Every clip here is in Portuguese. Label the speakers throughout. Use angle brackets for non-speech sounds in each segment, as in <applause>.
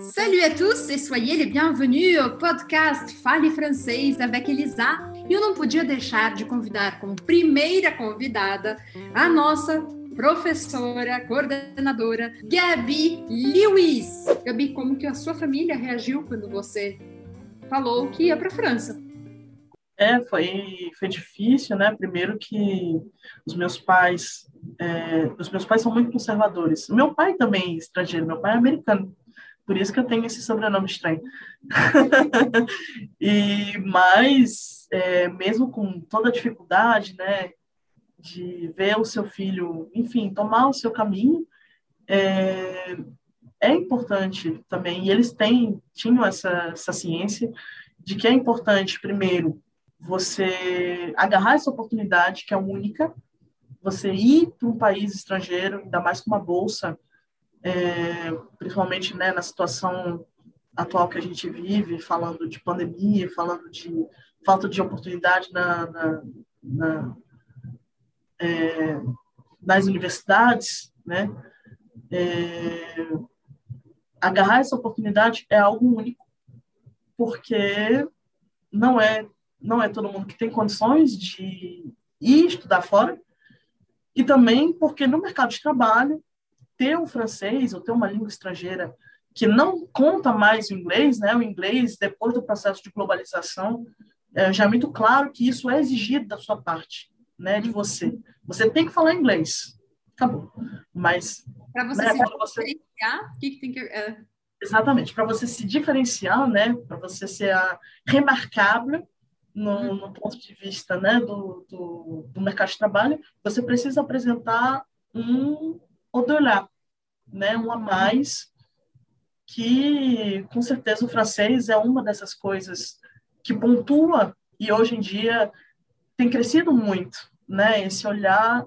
Speaker 1: Salut à tous e soyez les bienvenus au podcast Fale Francês avec Elisa. E eu não podia deixar de convidar como primeira convidada a nossa professora, coordenadora, Gabi Lewis. Gabi, como que a sua família reagiu quando você falou que ia para a França?
Speaker 2: É, foi, foi difícil, né? Primeiro que os meus pais, é, os meus pais são muito conservadores. Meu pai também é estrangeiro, meu pai é americano. Por isso que eu tenho esse sobrenome estranho. <laughs> e mas é, mesmo com toda a dificuldade, né, de ver o seu filho, enfim, tomar o seu caminho, é, é importante também. E eles têm tinham essa, essa ciência de que é importante primeiro você agarrar essa oportunidade que é única, você ir para um país estrangeiro, ainda mais com uma bolsa é, principalmente né, na situação atual que a gente vive, falando de pandemia, falando de falta de oportunidade na, na, na é, nas universidades, né? É, agarrar essa oportunidade é algo único, porque não é não é todo mundo que tem condições de ir estudar fora, e também porque no mercado de trabalho ter um francês ou ter uma língua estrangeira que não conta mais o inglês, né? O inglês, depois do processo de globalização, é, já é muito claro que isso é exigido da sua parte, né? De você. Você tem que falar inglês. Acabou. Mas...
Speaker 1: Para você né, se você... diferenciar, o que, que tem que... Uh...
Speaker 2: Exatamente. Para você se diferenciar, né? Para você ser a remarcável no, uhum. no, ponto de vista né, do, do, do mercado de trabalho, você precisa apresentar um au-delà, né, um a mais, que com certeza o francês é uma dessas coisas que pontua e hoje em dia tem crescido muito, né, esse olhar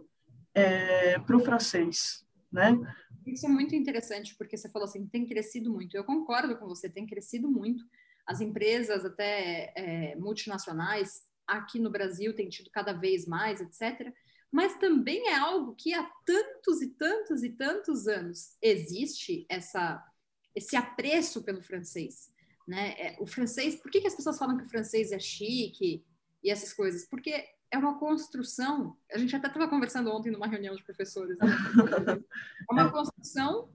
Speaker 2: é, para o francês, né.
Speaker 1: Isso é muito interessante, porque você falou assim, tem crescido muito. Eu concordo com você, tem crescido muito. As empresas, até é, multinacionais, aqui no Brasil, têm tido cada vez mais, etc mas também é algo que há tantos e tantos e tantos anos existe essa, esse apreço pelo francês. Né? É, o francês, por que, que as pessoas falam que o francês é chique e essas coisas? Porque é uma construção, a gente até estava conversando ontem numa reunião de professores, né? <laughs> é uma construção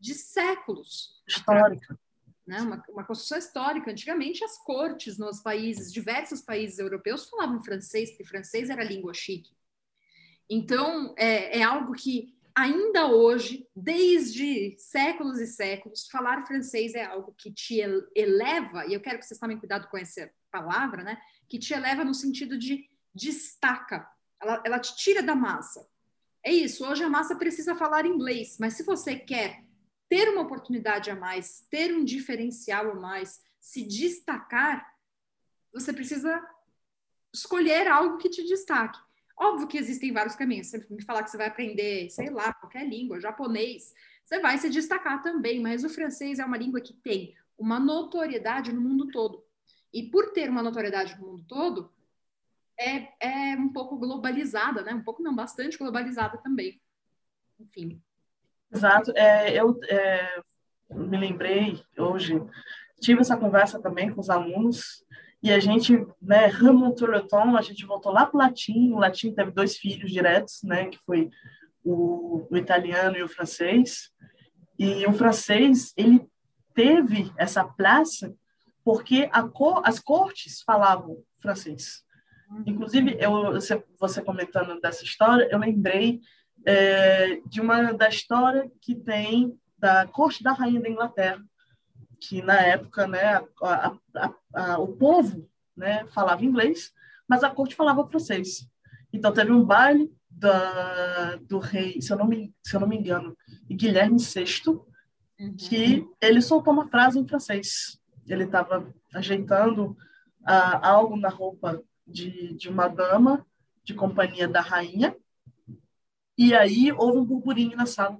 Speaker 1: de séculos.
Speaker 2: Histórica.
Speaker 1: Né? Uma, uma construção histórica. Antigamente, as cortes nos países, diversos países europeus, falavam francês, porque francês era língua chique. Então, é, é algo que ainda hoje, desde séculos e séculos, falar francês é algo que te eleva, e eu quero que vocês tomem cuidado com essa palavra, né? Que te eleva no sentido de destaca, ela, ela te tira da massa. É isso, hoje a massa precisa falar inglês, mas se você quer ter uma oportunidade a mais, ter um diferencial a mais, se destacar, você precisa escolher algo que te destaque. Óbvio que existem vários caminhos. Você me falar que você vai aprender, sei lá, qualquer língua, japonês, você vai se destacar também, mas o francês é uma língua que tem uma notoriedade no mundo todo. E por ter uma notoriedade no mundo todo, é, é um pouco globalizada, né? Um pouco não, bastante globalizada também. Enfim.
Speaker 2: Exato. É, eu é, me lembrei hoje, tive essa conversa também com os alunos e a gente, né, remontou le a gente voltou lá para o latim. O latim teve dois filhos diretos, né, que foi o, o italiano e o francês. E o francês, ele teve essa praça porque as cortes falavam francês. Inclusive, eu, você, você comentando dessa história, eu lembrei é, de uma da história que tem da corte da rainha da Inglaterra, que na época né, a, a, a, o povo né, falava inglês, mas a corte falava francês. Então teve um baile da, do rei, se eu não me, se eu não me engano, Guilherme VI, uhum. que ele soltou uma frase em francês. Ele estava ajeitando uh, algo na roupa de, de uma dama de companhia da rainha, e aí houve um burburinho na sala.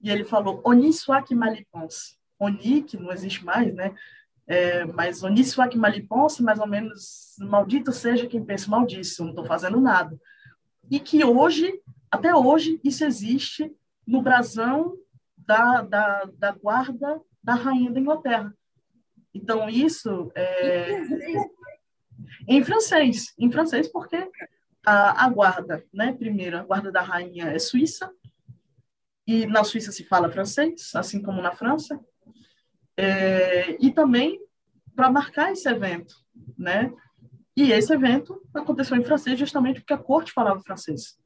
Speaker 2: E ele falou, Oni soit malipons. Oni, que não existe mais, né? É, mas Oniswak Maliponce, mais ou menos, maldito seja quem pensa maldíssimo, não estou fazendo nada. E que hoje, até hoje, isso existe no brasão da, da, da guarda da rainha da Inglaterra. Então, isso é... Em francês. Em francês, porque a, a guarda, né? Primeiro, a guarda da rainha é suíça, e na Suíça se fala francês, assim como na França. É, e também para marcar esse evento, né? E esse evento aconteceu em francês justamente porque a corte falava francês.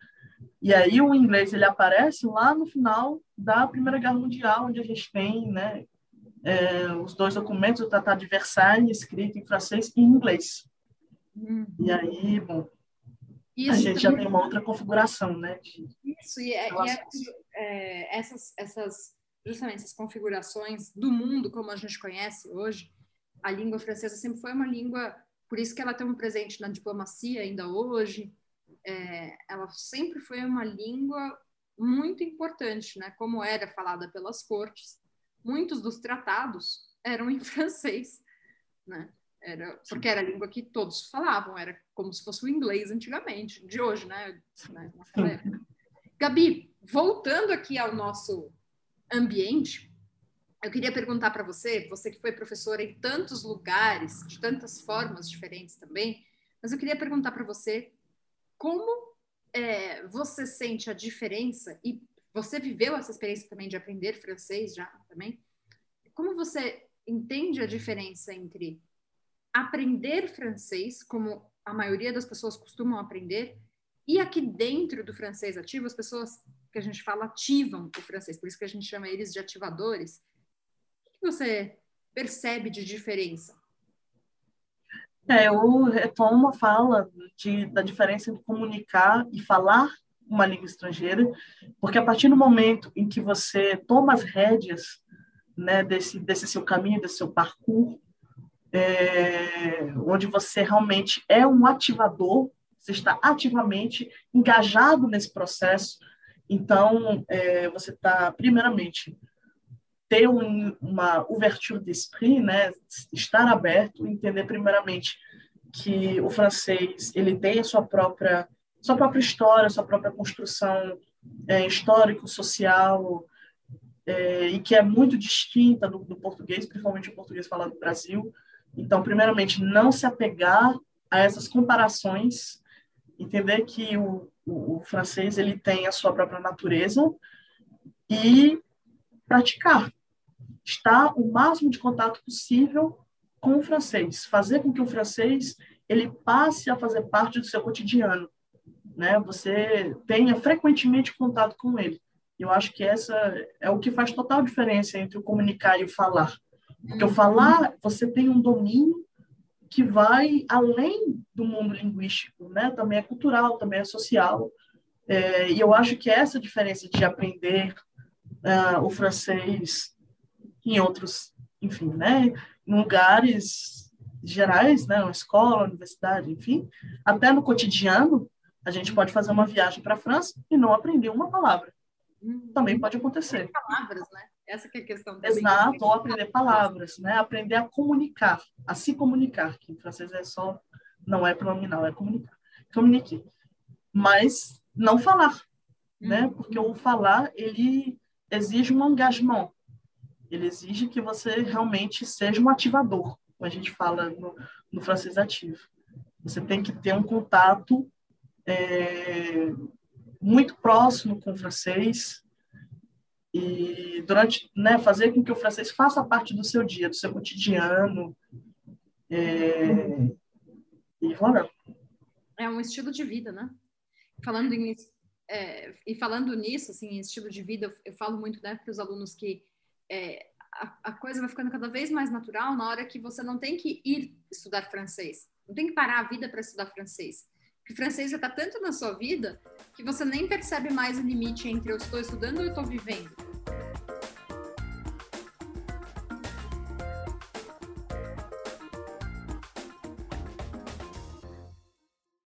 Speaker 2: E aí o inglês ele aparece lá no final da Primeira Guerra Mundial, onde a gente tem, né, é, os dois documentos, o Tratado de Versailles, escrito em francês e em inglês. Uhum. E aí, bom, isso, a gente já tem uma outra configuração, né? De
Speaker 1: isso, e, é, e é, é, essas, essas, justamente essas configurações do mundo como a gente conhece hoje, a língua francesa sempre foi uma língua, por isso que ela tem um presente na diplomacia ainda hoje, é, ela sempre foi uma língua muito importante, né? Como era falada pelas cortes, muitos dos tratados eram em <laughs> francês, né? Era, porque era a língua que todos falavam, era como se fosse o inglês antigamente, de hoje, né? né Gabi, voltando aqui ao nosso ambiente, eu queria perguntar para você, você que foi professora em tantos lugares, de tantas formas diferentes também, mas eu queria perguntar para você como é, você sente a diferença e você viveu essa experiência também de aprender francês já também? Como você entende a diferença entre aprender francês, como a maioria das pessoas costumam aprender, e aqui dentro do francês ativo, as pessoas que a gente fala ativam o francês, por isso que a gente chama eles de ativadores. O que você percebe de diferença?
Speaker 2: É, eu retomo a fala de, da diferença entre comunicar e falar uma língua estrangeira, porque a partir do momento em que você toma as rédeas né, desse, desse seu caminho, desse seu parcours, é, onde você realmente é um ativador, você está ativamente engajado nesse processo. Então, é, você está, primeiramente, ter um, uma ouverture d'esprit, né? estar aberto, entender, primeiramente, que o francês ele tem a sua própria, sua própria história, sua própria construção é, histórico-social, é, e que é muito distinta do, do português, principalmente o português falado no Brasil. Então, primeiramente, não se apegar a essas comparações, entender que o, o, o francês ele tem a sua própria natureza e praticar, estar o máximo de contato possível com o francês, fazer com que o francês ele passe a fazer parte do seu cotidiano, né? Você tenha frequentemente contato com ele. Eu acho que essa é o que faz total diferença entre o comunicar e o falar. Porque o falar, você tem um domínio que vai além do mundo linguístico, né? Também é cultural, também é social. É, e eu acho que essa diferença de aprender uh, o francês em outros, enfim, né? Em lugares gerais, né? Uma escola, universidade, enfim, até no cotidiano, a gente pode fazer uma viagem para a França e não aprender uma palavra. Também pode acontecer.
Speaker 1: Palavras, né? Essa que é a questão.
Speaker 2: Exato, ou aprender palavras, né? Aprender a comunicar, a se comunicar, que em francês é só, não é pronominal, é comunicar. Comunique. Mas não falar, né? Uhum. Porque o falar, ele exige um engagement. Ele exige que você realmente seja um ativador, como a gente fala no, no francês ativo. Você tem que ter um contato é, muito próximo com o francês, e durante né, fazer com que o francês faça parte do seu dia, do seu cotidiano. É, e voilà.
Speaker 1: É um estilo de vida, né? Falando em, é, e falando nisso, assim, estilo de vida, eu, eu falo muito né, para os alunos que é, a, a, coisa vai ficando cada vez mais natural na hora que você não tem que ir estudar francês, não tem que parar a vida para estudar francês. Porque francês já está tanto na sua vida que você nem percebe mais o limite entre eu estou estudando ou eu estou vivendo.